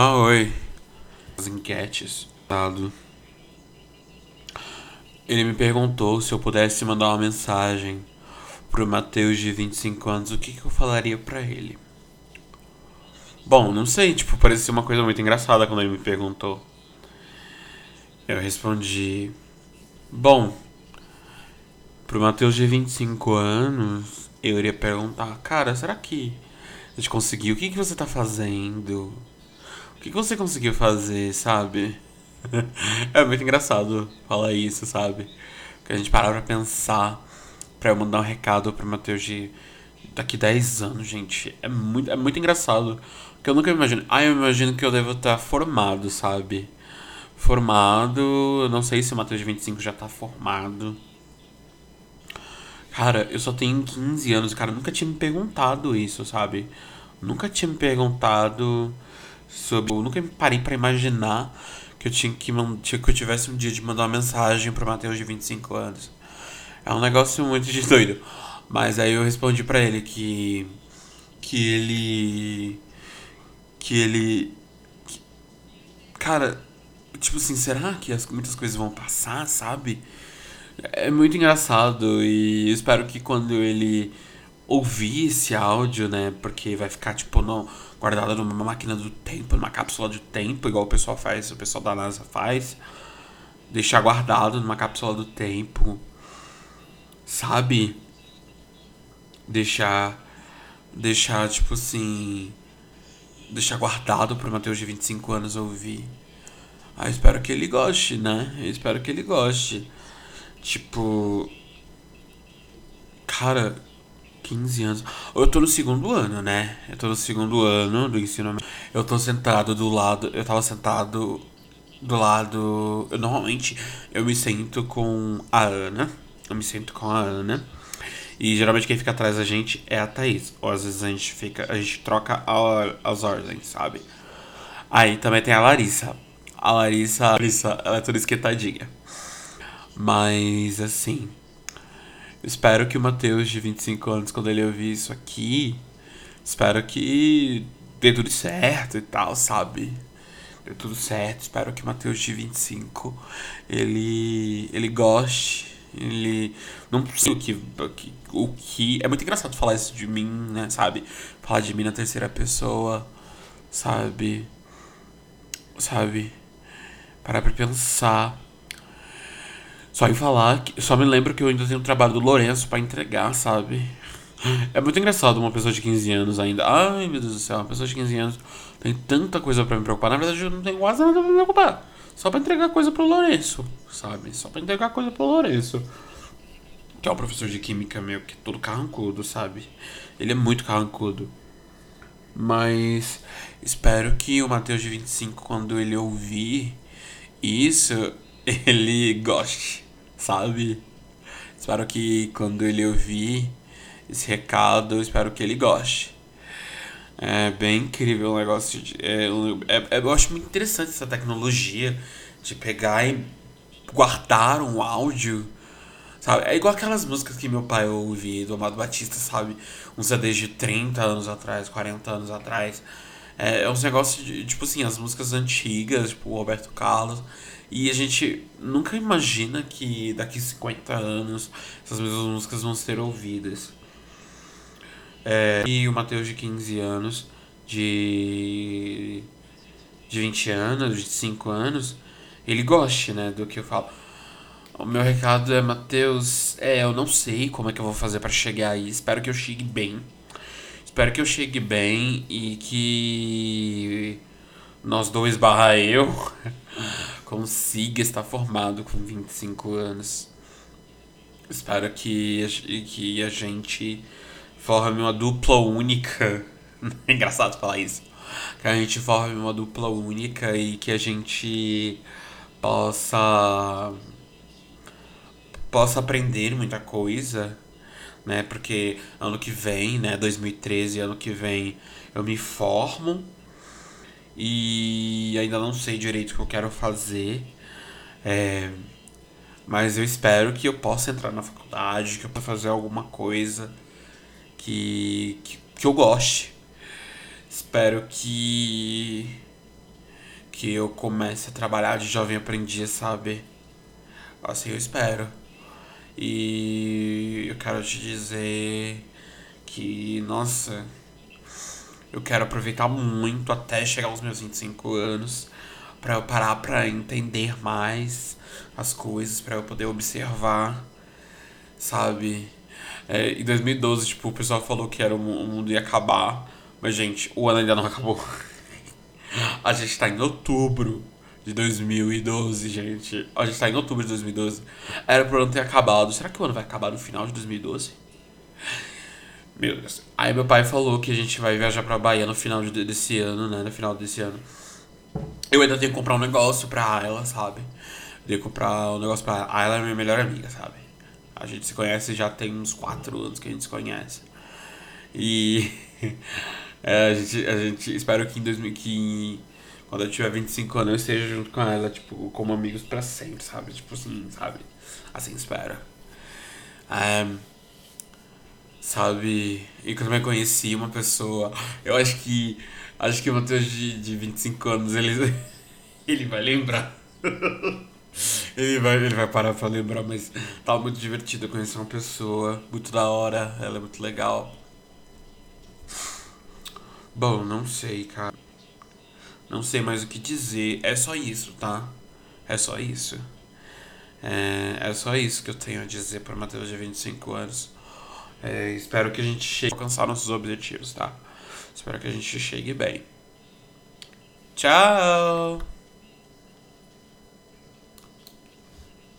Ah, oi. As enquetes. Dado. Ele me perguntou se eu pudesse mandar uma mensagem pro Matheus de 25 anos, o que, que eu falaria para ele? Bom, não sei, tipo, parecia uma coisa muito engraçada quando ele me perguntou. Eu respondi: Bom, pro Matheus de 25 anos, eu iria perguntar: Cara, será que a gente conseguiu? O que, que você tá fazendo? O que, que você conseguiu fazer, sabe? é muito engraçado falar isso, sabe? Que a gente parar pra pensar pra eu mandar um recado pro Matheus de daqui 10 anos, gente. É muito, é muito engraçado. Porque eu nunca imagino. Ah, eu imagino que eu devo estar formado, sabe? Formado. Eu não sei se o Matheus de 25 já tá formado. Cara, eu só tenho 15 anos, cara. Nunca tinha me perguntado isso, sabe? Nunca tinha me perguntado sobre. Eu nunca parei para imaginar que eu tinha que, que eu tivesse um dia de mandar uma mensagem pro Matheus de 25 anos. É um negócio muito de doido. Mas aí eu respondi para ele que. Que ele. Que ele. Que, cara, tipo assim, será que as, muitas coisas vão passar, sabe? É muito engraçado e espero que quando ele ouvir esse áudio, né? Porque vai ficar, tipo, no, guardado numa máquina do tempo, numa cápsula do tempo, igual o pessoal faz, o pessoal da NASA faz. Deixar guardado numa cápsula do tempo. Sabe? Deixar. Deixar, tipo assim. Deixar guardado pro Matheus de 25 anos ouvir. Ah, espero que ele goste, né? Eu espero que ele goste. Tipo. Cara, 15 anos. Eu tô no segundo ano, né? Eu tô no segundo ano do ensino. Eu tô sentado do lado. Eu tava sentado do lado. Eu normalmente eu me sento com a Ana. Eu me sento com a Ana. E geralmente quem fica atrás da gente é a Thaís. Ou às vezes a gente fica. A gente troca a, as ordens, sabe? Aí também tem a Larissa. A Larissa, a Larissa, ela é toda esquentadinha. Mas assim. Espero que o Matheus, de 25 anos, quando ele ouvir isso aqui, espero que dê tudo certo e tal, sabe? Dê tudo certo. Espero que o Matheus, de 25, ele, ele goste. Ele. Não sei o que, o que. É muito engraçado falar isso de mim, né? Sabe? Falar de mim na terceira pessoa, sabe? Sabe? Parar pra pensar só em falar, só me lembro que eu ainda tenho um trabalho do Lourenço para entregar, sabe? É muito engraçado uma pessoa de 15 anos ainda. Ai, meu Deus do céu, uma pessoa de 15 anos tem tanta coisa para me preocupar. Na verdade, eu não tenho quase nada pra me preocupar. Só pra entregar coisa pro Lourenço, sabe? Só pra entregar coisa pro Lourenço. Que é o professor de química meu, que é todo carrancudo, sabe? Ele é muito carrancudo. Mas espero que o Matheus de 25, quando ele ouvir isso, ele goste sabe? Espero que quando ele ouvir esse recado, espero que ele goste. É bem incrível o negócio. De, é, é, é, eu acho muito interessante essa tecnologia de pegar e guardar um áudio. Sabe? É igual aquelas músicas que meu pai ouvia do Amado Batista, sabe? Uns CDs de 30 anos atrás, 40 auns atrás. É, é uns negócios de, tipo assim, as músicas antigas, tipo o Roberto Carlos. E a gente nunca imagina que daqui 50 anos essas mesmas músicas vão ser ouvidas. É, e o Matheus de 15 anos, de, de 20 anos, de 5 anos, ele goste, né, do que eu falo. O meu recado é, Matheus, é, eu não sei como é que eu vou fazer para chegar aí. Espero que eu chegue bem. Espero que eu chegue bem e que nós dois barra eu consiga estar formado com 25 anos. Espero que, que a gente forme uma dupla única. É engraçado falar isso. Que a gente forme uma dupla única e que a gente possa possa aprender muita coisa, né? Porque ano que vem, né, 2013, ano que vem eu me formo e ainda não sei direito o que eu quero fazer. É, mas eu espero que eu possa entrar na faculdade, que eu possa fazer alguma coisa que, que, que eu goste. Espero que que eu comece a trabalhar de jovem aprendiz, sabe? Assim eu espero. E quero te dizer que, nossa, eu quero aproveitar muito até chegar aos meus 25 anos para eu parar para entender mais as coisas, para eu poder observar, sabe? É, em 2012, tipo, o pessoal falou que era o mundo ia acabar, mas gente, o ano ainda não acabou. A gente tá em outubro de 2012, gente. A gente tá em outubro de 2012. Era pro ano ter acabado. Será que o ano vai acabar no final de 2012? Meu Deus. Aí meu pai falou que a gente vai viajar pra Bahia no final de, desse ano, né? No final desse ano. Eu ainda tenho que comprar um negócio pra ela, sabe? Eu tenho que comprar um negócio pra ela. É minha melhor amiga, sabe? A gente se conhece já tem uns 4 anos que a gente se conhece. E é, a, gente, a gente espero que em 2000, que quando eu tiver 25 anos eu esteja junto com ela, tipo, como amigos pra sempre, sabe? Tipo assim, sabe? Assim espero. É, sabe? E quando eu conheci uma pessoa, eu acho que. Acho que o Matheus de, de 25 anos, ele, ele vai lembrar. ele, vai, ele vai parar pra lembrar, mas tava muito divertido conhecer uma pessoa, muito da hora, ela é muito legal. Bom, não sei, cara. Não sei mais o que dizer. É só isso, tá? É só isso. É, é só isso que eu tenho a dizer para Matheus de 25 anos. É, espero que a gente chegue a alcançar nossos objetivos, tá? Espero que a gente chegue bem. Tchau!